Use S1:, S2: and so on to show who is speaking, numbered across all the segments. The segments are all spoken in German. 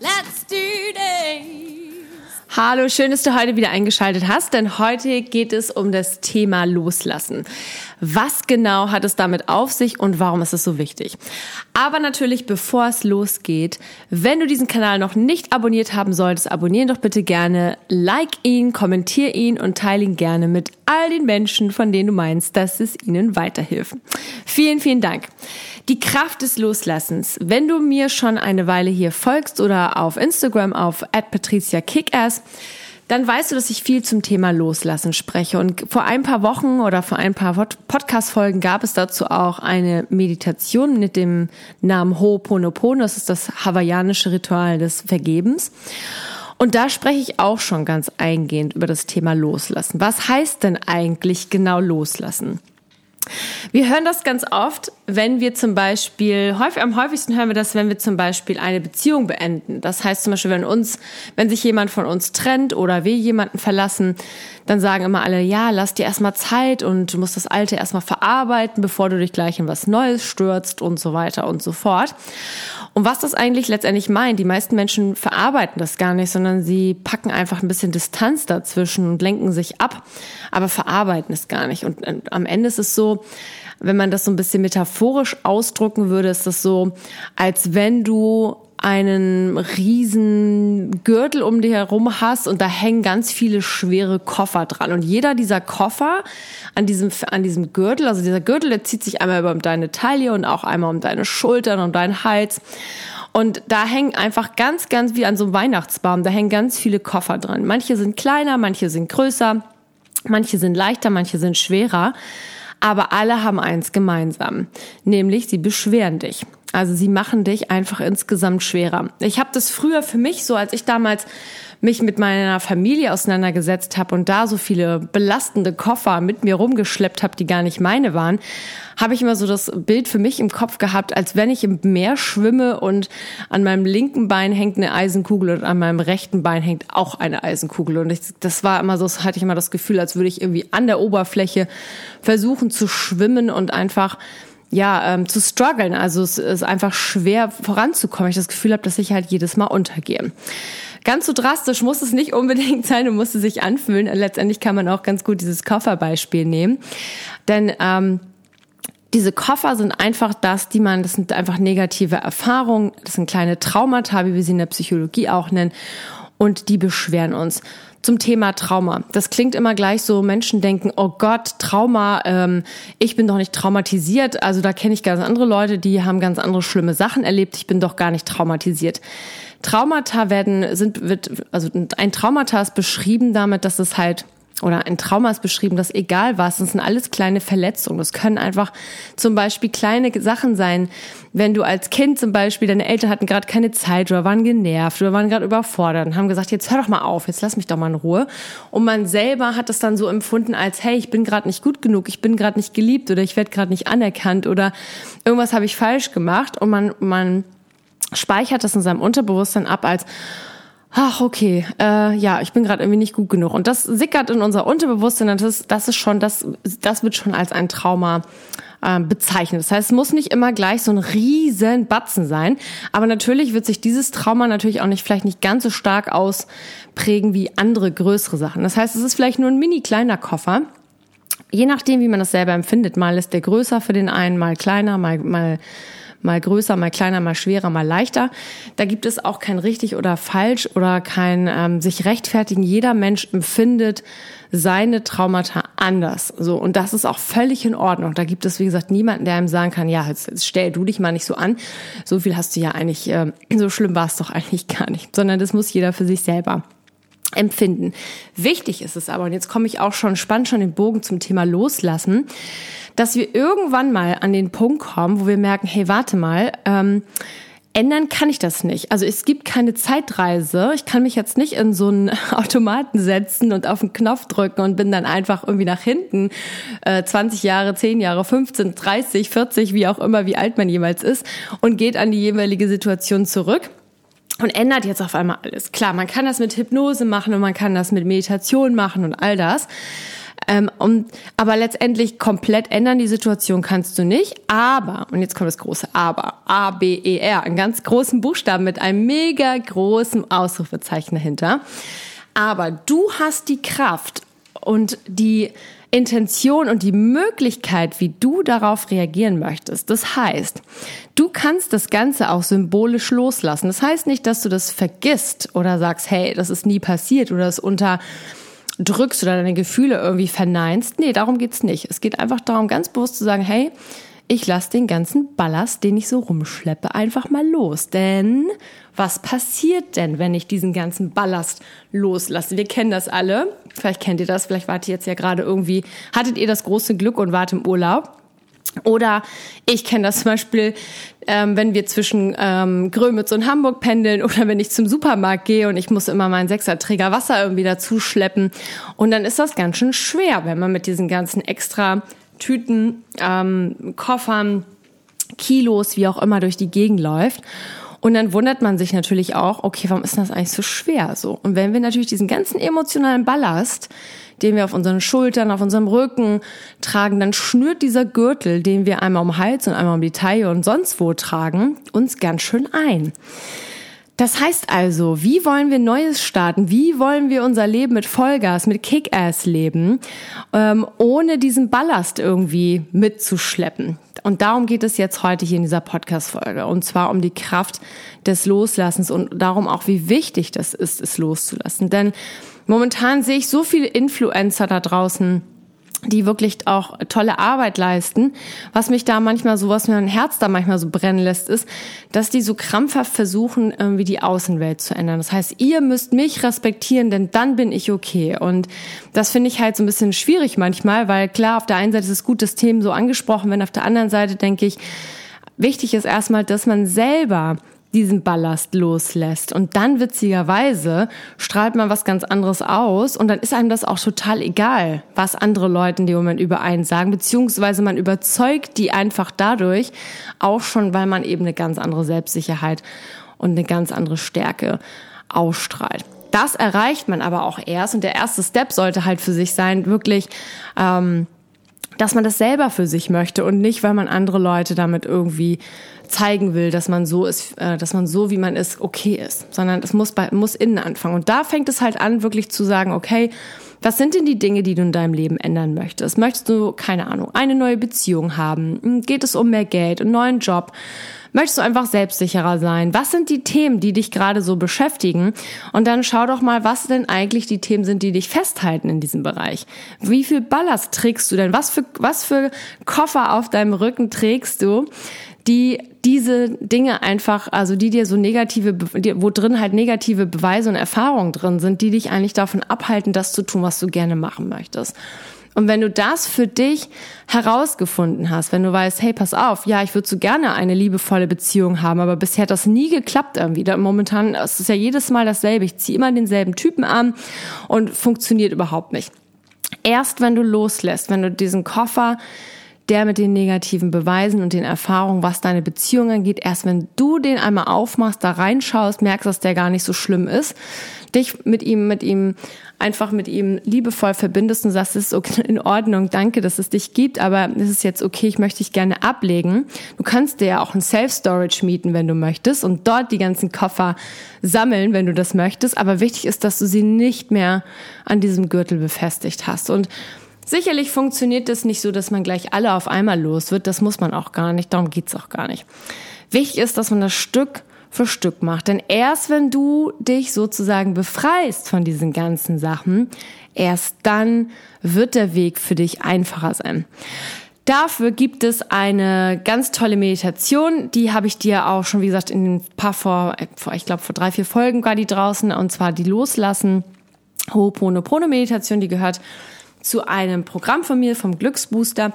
S1: let's do this!
S2: Hallo, schön, dass du heute wieder eingeschaltet hast, denn heute geht es um das Thema Loslassen. Was genau hat es damit auf sich und warum ist es so wichtig? Aber natürlich, bevor es losgeht, wenn du diesen Kanal noch nicht abonniert haben solltest, abonnieren doch bitte gerne, like ihn, kommentier ihn und teile ihn gerne mit all den Menschen, von denen du meinst, dass es ihnen weiterhilft. Vielen, vielen Dank. Die Kraft des Loslassens. Wenn du mir schon eine Weile hier folgst oder auf Instagram auf @patricia_kickass, dann weißt du, dass ich viel zum Thema Loslassen spreche. Und vor ein paar Wochen oder vor ein paar Podcast-Folgen gab es dazu auch eine Meditation mit dem Namen Ho'oponopono. Das ist das hawaiianische Ritual des Vergebens. Und da spreche ich auch schon ganz eingehend über das Thema Loslassen. Was heißt denn eigentlich genau Loslassen? Wir hören das ganz oft, wenn wir zum Beispiel, häufig, am häufigsten hören wir das, wenn wir zum Beispiel eine Beziehung beenden. Das heißt zum Beispiel, wenn uns, wenn sich jemand von uns trennt oder wir jemanden verlassen, dann sagen immer alle, ja, lass dir erstmal Zeit und du musst das Alte erstmal verarbeiten, bevor du dich gleich in was Neues stürzt und so weiter und so fort. Und was das eigentlich letztendlich meint, die meisten Menschen verarbeiten das gar nicht, sondern sie packen einfach ein bisschen Distanz dazwischen und lenken sich ab, aber verarbeiten es gar nicht. Und am Ende ist es so, wenn man das so ein bisschen metaphorisch ausdrucken würde, ist das so, als wenn du einen riesen Gürtel um dich herum hast und da hängen ganz viele schwere Koffer dran. Und jeder dieser Koffer an diesem, an diesem Gürtel, also dieser Gürtel, der zieht sich einmal über deine Taille und auch einmal um deine Schultern und deinen Hals. Und da hängen einfach ganz, ganz wie an so einem Weihnachtsbaum, da hängen ganz viele Koffer dran. Manche sind kleiner, manche sind größer, manche sind leichter, manche sind schwerer. Aber alle haben eins gemeinsam, nämlich sie beschweren dich. Also sie machen dich einfach insgesamt schwerer. Ich habe das früher für mich so, als ich damals mich mit meiner Familie auseinandergesetzt habe und da so viele belastende Koffer mit mir rumgeschleppt habe, die gar nicht meine waren, habe ich immer so das Bild für mich im Kopf gehabt, als wenn ich im Meer schwimme und an meinem linken Bein hängt eine Eisenkugel und an meinem rechten Bein hängt auch eine Eisenkugel. Und ich, das war immer so, hatte ich immer das Gefühl, als würde ich irgendwie an der Oberfläche versuchen zu schwimmen und einfach ja, ähm, zu strugglen. Also es ist einfach schwer voranzukommen. Ich das Gefühl habe, dass ich halt jedes Mal untergehe. Ganz so drastisch muss es nicht unbedingt sein und muss es sich anfühlen. Letztendlich kann man auch ganz gut dieses Kofferbeispiel nehmen. Denn ähm, diese Koffer sind einfach das, die man, das sind einfach negative Erfahrungen, das sind kleine Traumata, wie wir sie in der Psychologie auch nennen, und die beschweren uns zum Thema Trauma. Das klingt immer gleich so, Menschen denken, oh Gott, Trauma, ähm, ich bin doch nicht traumatisiert. Also da kenne ich ganz andere Leute, die haben ganz andere schlimme Sachen erlebt. Ich bin doch gar nicht traumatisiert. Traumata werden, sind, wird, also ein Traumata ist beschrieben damit, dass es halt oder ein Trauma ist beschrieben, dass egal was, das sind alles kleine Verletzungen. Das können einfach zum Beispiel kleine Sachen sein. Wenn du als Kind zum Beispiel, deine Eltern hatten gerade keine Zeit oder waren genervt oder waren gerade überfordert und haben gesagt, jetzt hör doch mal auf, jetzt lass mich doch mal in Ruhe. Und man selber hat es dann so empfunden als, hey, ich bin gerade nicht gut genug, ich bin gerade nicht geliebt oder ich werde gerade nicht anerkannt oder irgendwas habe ich falsch gemacht und man, man speichert das in seinem Unterbewusstsein ab als, ach okay, äh, ja, ich bin gerade irgendwie nicht gut genug. Und das sickert in unser Unterbewusstsein. Das ist, das ist schon, das, das wird schon als ein Trauma äh, bezeichnet. Das heißt, es muss nicht immer gleich so ein riesen Batzen sein. Aber natürlich wird sich dieses Trauma natürlich auch nicht vielleicht nicht ganz so stark ausprägen wie andere größere Sachen. Das heißt, es ist vielleicht nur ein mini kleiner Koffer. Je nachdem, wie man das selber empfindet. Mal ist der größer für den einen, mal kleiner, mal, mal mal größer, mal kleiner, mal schwerer, mal leichter. Da gibt es auch kein richtig oder falsch oder kein ähm, sich rechtfertigen. Jeder Mensch empfindet seine Traumata anders. So und das ist auch völlig in Ordnung. Da gibt es wie gesagt niemanden, der ihm sagen kann, ja, jetzt, jetzt stell du dich mal nicht so an. So viel hast du ja eigentlich, äh, so schlimm war es doch eigentlich gar nicht, sondern das muss jeder für sich selber empfinden. Wichtig ist es aber, und jetzt komme ich auch schon, spannend schon den Bogen zum Thema Loslassen, dass wir irgendwann mal an den Punkt kommen, wo wir merken, hey, warte mal, ähm, ändern kann ich das nicht. Also es gibt keine Zeitreise. Ich kann mich jetzt nicht in so einen Automaten setzen und auf den Knopf drücken und bin dann einfach irgendwie nach hinten äh, 20 Jahre, 10 Jahre, 15, 30, 40, wie auch immer, wie alt man jeweils ist und geht an die jeweilige Situation zurück und ändert jetzt auf einmal alles. Klar, man kann das mit Hypnose machen und man kann das mit Meditation machen und all das. Ähm, um, aber letztendlich komplett ändern die Situation kannst du nicht. Aber, und jetzt kommt das große Aber, A, B, E, R, einen ganz großen Buchstaben mit einem mega großen Ausrufezeichen dahinter. Aber du hast die Kraft und die Intention und die Möglichkeit, wie du darauf reagieren möchtest. Das heißt, du kannst das Ganze auch symbolisch loslassen. Das heißt nicht, dass du das vergisst oder sagst, hey, das ist nie passiert oder es unterdrückst oder deine Gefühle irgendwie verneinst. Nee, darum geht's nicht. Es geht einfach darum, ganz bewusst zu sagen, hey, ich lasse den ganzen Ballast, den ich so rumschleppe, einfach mal los. Denn was passiert denn, wenn ich diesen ganzen Ballast loslasse? Wir kennen das alle. Vielleicht kennt ihr das, vielleicht wart ihr jetzt ja gerade irgendwie, hattet ihr das große Glück und wart im Urlaub. Oder ich kenne das zum Beispiel, ähm, wenn wir zwischen ähm, Grömitz und Hamburg pendeln oder wenn ich zum Supermarkt gehe und ich muss immer meinen Sechserträger Wasser irgendwie dazu schleppen. Und dann ist das ganz schön schwer, wenn man mit diesen ganzen extra Tüten, ähm, Koffern, Kilos, wie auch immer, durch die Gegend läuft. Und dann wundert man sich natürlich auch, okay, warum ist das eigentlich so schwer so? Und wenn wir natürlich diesen ganzen emotionalen Ballast, den wir auf unseren Schultern, auf unserem Rücken tragen, dann schnürt dieser Gürtel, den wir einmal um Hals und einmal um die Taille und sonst wo tragen, uns ganz schön ein. Das heißt also, wie wollen wir Neues starten? Wie wollen wir unser Leben mit Vollgas, mit Kick-Ass leben, ähm, ohne diesen Ballast irgendwie mitzuschleppen? Und darum geht es jetzt heute hier in dieser Podcast-Folge. Und zwar um die Kraft des Loslassens und darum auch, wie wichtig das ist, es loszulassen. Denn momentan sehe ich so viele Influencer da draußen, die wirklich auch tolle Arbeit leisten. Was mich da manchmal so, was mir ein Herz da manchmal so brennen lässt, ist, dass die so krampfhaft versuchen, irgendwie die Außenwelt zu ändern. Das heißt, ihr müsst mich respektieren, denn dann bin ich okay. Und das finde ich halt so ein bisschen schwierig manchmal, weil klar, auf der einen Seite ist es gut, das Thema so angesprochen, wenn auf der anderen Seite denke ich, wichtig ist erstmal, dass man selber diesen Ballast loslässt. Und dann witzigerweise strahlt man was ganz anderes aus und dann ist einem das auch total egal, was andere Leute in dem Moment über einen sagen, beziehungsweise man überzeugt die einfach dadurch auch schon, weil man eben eine ganz andere Selbstsicherheit und eine ganz andere Stärke ausstrahlt. Das erreicht man aber auch erst und der erste Step sollte halt für sich sein, wirklich ähm, dass man das selber für sich möchte und nicht, weil man andere Leute damit irgendwie zeigen will, dass man so ist, äh, dass man so wie man ist okay ist, sondern es muss bei muss innen anfangen und da fängt es halt an, wirklich zu sagen, okay, was sind denn die Dinge, die du in deinem Leben ändern möchtest? Möchtest du, keine Ahnung, eine neue Beziehung haben? Hm, geht es um mehr Geld, einen neuen Job? Möchtest du einfach selbstsicherer sein? Was sind die Themen, die dich gerade so beschäftigen? Und dann schau doch mal, was denn eigentlich die Themen sind, die dich festhalten in diesem Bereich. Wie viel Ballast trägst du denn? Was für, was für Koffer auf deinem Rücken trägst du? die diese Dinge einfach, also die dir so negative, wo drin halt negative Beweise und Erfahrungen drin sind, die dich eigentlich davon abhalten, das zu tun, was du gerne machen möchtest. Und wenn du das für dich herausgefunden hast, wenn du weißt, hey, pass auf, ja, ich würde so gerne eine liebevolle Beziehung haben, aber bisher hat das nie geklappt irgendwie. Momentan ist es ja jedes Mal dasselbe. Ich ziehe immer denselben Typen an und funktioniert überhaupt nicht. Erst wenn du loslässt, wenn du diesen Koffer der mit den negativen Beweisen und den Erfahrungen, was deine Beziehung angeht, erst wenn du den einmal aufmachst, da reinschaust, merkst, dass der gar nicht so schlimm ist, dich mit ihm, mit ihm, einfach mit ihm liebevoll verbindest und sagst, es ist okay, in Ordnung, danke, dass es dich gibt, aber es ist jetzt okay, ich möchte dich gerne ablegen. Du kannst dir ja auch ein Self-Storage mieten, wenn du möchtest und dort die ganzen Koffer sammeln, wenn du das möchtest, aber wichtig ist, dass du sie nicht mehr an diesem Gürtel befestigt hast. Und Sicherlich funktioniert das nicht so, dass man gleich alle auf einmal los wird. Das muss man auch gar nicht. Darum geht's auch gar nicht. Wichtig ist, dass man das Stück für Stück macht. Denn erst wenn du dich sozusagen befreist von diesen ganzen Sachen, erst dann wird der Weg für dich einfacher sein. Dafür gibt es eine ganz tolle Meditation, die habe ich dir auch schon, wie gesagt, in ein paar vor, vor ich glaube vor drei, vier Folgen war die draußen, und zwar die Loslassen, Ho'oponopono-Meditation, die gehört zu einem Programm von mir, vom Glücksbooster.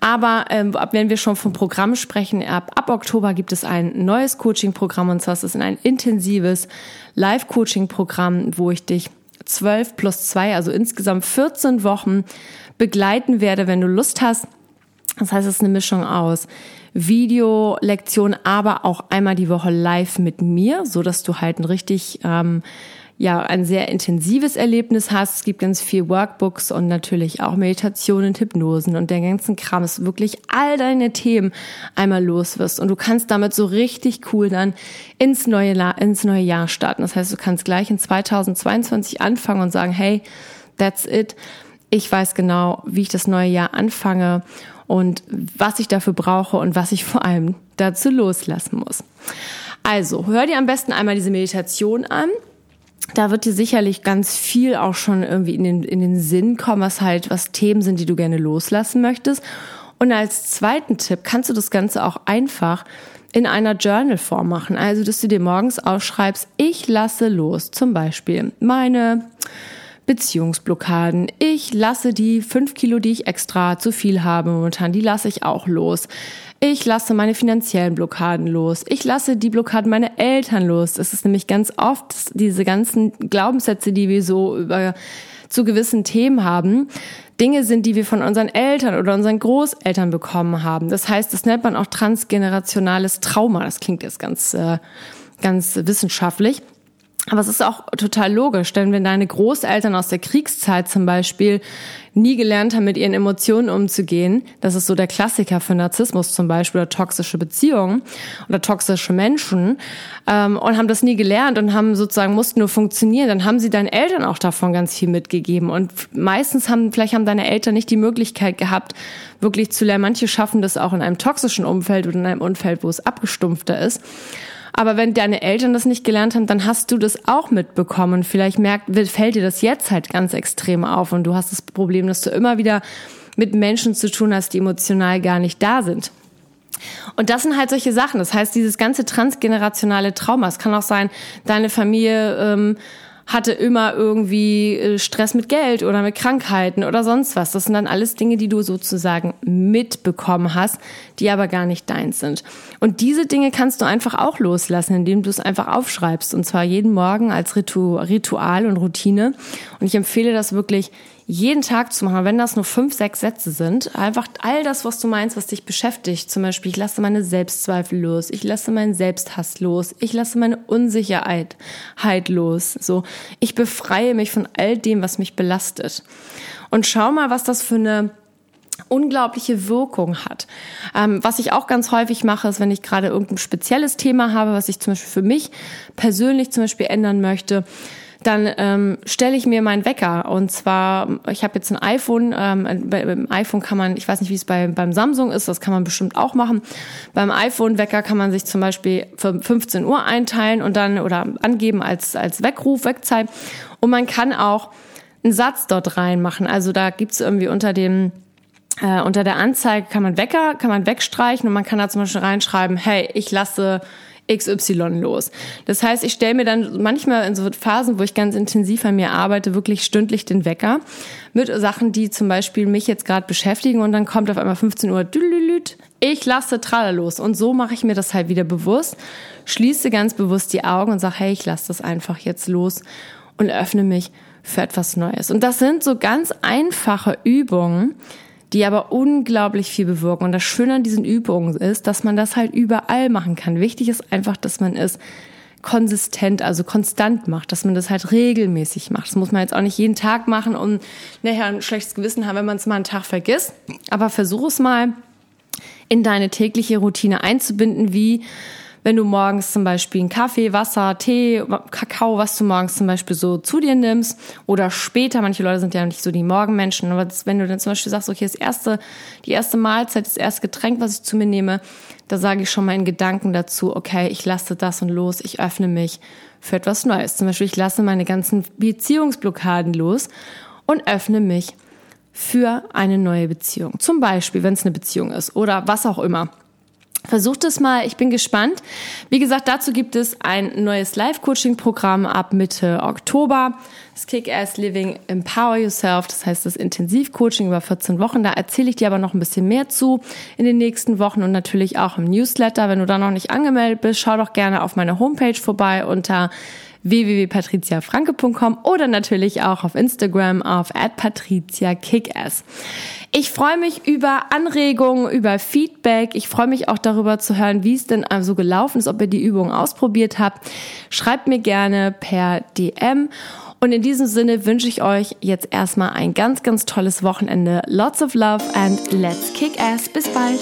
S2: Aber ähm, wenn wir schon vom Programm sprechen, ab, ab Oktober gibt es ein neues Coaching-Programm und zwar ist es ein intensives Live-Coaching-Programm, wo ich dich 12 plus 2, also insgesamt 14 Wochen begleiten werde, wenn du Lust hast. Das heißt, es ist eine Mischung aus Videolektion, aber auch einmal die Woche live mit mir, so dass du halt ein richtig ähm, ja ein sehr intensives Erlebnis hast. Es gibt ganz viel Workbooks und natürlich auch Meditationen, Hypnosen und der ganzen Kram, dass wirklich all deine Themen einmal los wirst und du kannst damit so richtig cool dann ins neue, ins neue Jahr starten. Das heißt, du kannst gleich in 2022 anfangen und sagen, hey, that's it. Ich weiß genau, wie ich das neue Jahr anfange und was ich dafür brauche und was ich vor allem dazu loslassen muss. Also, hör dir am besten einmal diese Meditation an da wird dir sicherlich ganz viel auch schon irgendwie in den, in den Sinn kommen, was halt, was Themen sind, die du gerne loslassen möchtest. Und als zweiten Tipp kannst du das Ganze auch einfach in einer Journal-Form machen. Also, dass du dir morgens aufschreibst, ich lasse los. Zum Beispiel meine Beziehungsblockaden. Ich lasse die fünf Kilo, die ich extra zu viel habe momentan, die lasse ich auch los. Ich lasse meine finanziellen Blockaden los. Ich lasse die Blockaden meiner Eltern los. Das ist nämlich ganz oft diese ganzen Glaubenssätze, die wir so über zu gewissen Themen haben, Dinge sind, die wir von unseren Eltern oder unseren Großeltern bekommen haben. Das heißt, das nennt man auch transgenerationales Trauma. Das klingt jetzt ganz, äh, ganz wissenschaftlich. Aber es ist auch total logisch, denn wenn deine Großeltern aus der Kriegszeit zum Beispiel nie gelernt haben, mit ihren Emotionen umzugehen, das ist so der Klassiker für Narzissmus zum Beispiel oder toxische Beziehungen oder toxische Menschen ähm, und haben das nie gelernt und haben sozusagen mussten nur funktionieren, dann haben sie deinen Eltern auch davon ganz viel mitgegeben und meistens haben vielleicht haben deine Eltern nicht die Möglichkeit gehabt, wirklich zu lernen. Manche schaffen das auch in einem toxischen Umfeld oder in einem Umfeld, wo es abgestumpfter ist. Aber wenn deine Eltern das nicht gelernt haben, dann hast du das auch mitbekommen. Vielleicht merkt, fällt dir das jetzt halt ganz extrem auf und du hast das Problem, dass du immer wieder mit Menschen zu tun hast, die emotional gar nicht da sind. Und das sind halt solche Sachen. Das heißt, dieses ganze transgenerationale Trauma. Es kann auch sein, deine Familie ähm, hatte immer irgendwie äh, Stress mit Geld oder mit Krankheiten oder sonst was. Das sind dann alles Dinge, die du sozusagen mitbekommen hast, die aber gar nicht deins sind. Und diese Dinge kannst du einfach auch loslassen, indem du es einfach aufschreibst. Und zwar jeden Morgen als Ritual und Routine. Und ich empfehle das wirklich jeden Tag zu machen, wenn das nur fünf, sechs Sätze sind, einfach all das, was du meinst, was dich beschäftigt. Zum Beispiel, ich lasse meine Selbstzweifel los, ich lasse meinen Selbsthass los, ich lasse meine Unsicherheit los. So, ich befreie mich von all dem, was mich belastet. Und schau mal, was das für eine unglaubliche Wirkung hat. Ähm, was ich auch ganz häufig mache, ist, wenn ich gerade irgendein spezielles Thema habe, was ich zum Beispiel für mich persönlich zum Beispiel ändern möchte, dann ähm, stelle ich mir meinen Wecker. Und zwar, ich habe jetzt ein iPhone. Ähm, beim iPhone kann man, ich weiß nicht, wie es bei, beim Samsung ist, das kann man bestimmt auch machen. Beim iPhone-Wecker kann man sich zum Beispiel für 15 Uhr einteilen und dann oder angeben als, als Weckruf, Wegzeit. Und man kann auch einen Satz dort reinmachen. Also da gibt's irgendwie unter dem äh, unter der Anzeige kann man Wecker, kann man wegstreichen und man kann da zum Beispiel reinschreiben, hey, ich lasse XY los. Das heißt, ich stelle mir dann manchmal in so Phasen, wo ich ganz intensiv an mir arbeite, wirklich stündlich den Wecker mit Sachen, die zum Beispiel mich jetzt gerade beschäftigen und dann kommt auf einmal 15 Uhr, ich lasse Traller los und so mache ich mir das halt wieder bewusst, schließe ganz bewusst die Augen und sage, hey, ich lasse das einfach jetzt los und öffne mich für etwas Neues. Und das sind so ganz einfache Übungen, die aber unglaublich viel bewirken. Und das Schöne an diesen Übungen ist, dass man das halt überall machen kann. Wichtig ist einfach, dass man es konsistent, also konstant macht, dass man das halt regelmäßig macht. Das muss man jetzt auch nicht jeden Tag machen und nachher ein schlechtes Gewissen haben, wenn man es mal einen Tag vergisst. Aber versuch es mal in deine tägliche Routine einzubinden, wie wenn du morgens zum Beispiel einen Kaffee, Wasser, Tee, Kakao, was du morgens zum Beispiel so zu dir nimmst oder später, manche Leute sind ja nicht so die Morgenmenschen, aber das, wenn du dann zum Beispiel sagst, okay, das erste, die erste Mahlzeit, das erste Getränk, was ich zu mir nehme, da sage ich schon mal in Gedanken dazu, okay, ich lasse das und los, ich öffne mich für etwas Neues. Zum Beispiel, ich lasse meine ganzen Beziehungsblockaden los und öffne mich für eine neue Beziehung. Zum Beispiel, wenn es eine Beziehung ist oder was auch immer. Versucht es mal, ich bin gespannt. Wie gesagt, dazu gibt es ein neues Live-Coaching-Programm ab Mitte Oktober. Das Kick-Ass Living Empower Yourself, das heißt das Intensivcoaching über 14 Wochen. Da erzähle ich dir aber noch ein bisschen mehr zu in den nächsten Wochen und natürlich auch im Newsletter. Wenn du da noch nicht angemeldet bist, schau doch gerne auf meiner Homepage vorbei unter www.patriziafranke.com oder natürlich auch auf Instagram auf @patriziakickass. Ich freue mich über Anregungen, über Feedback. Ich freue mich auch darüber zu hören, wie es denn so gelaufen ist, ob ihr die Übung ausprobiert habt. Schreibt mir gerne per DM. Und in diesem Sinne wünsche ich euch jetzt erstmal ein ganz, ganz tolles Wochenende. Lots of love and let's kick ass. Bis bald.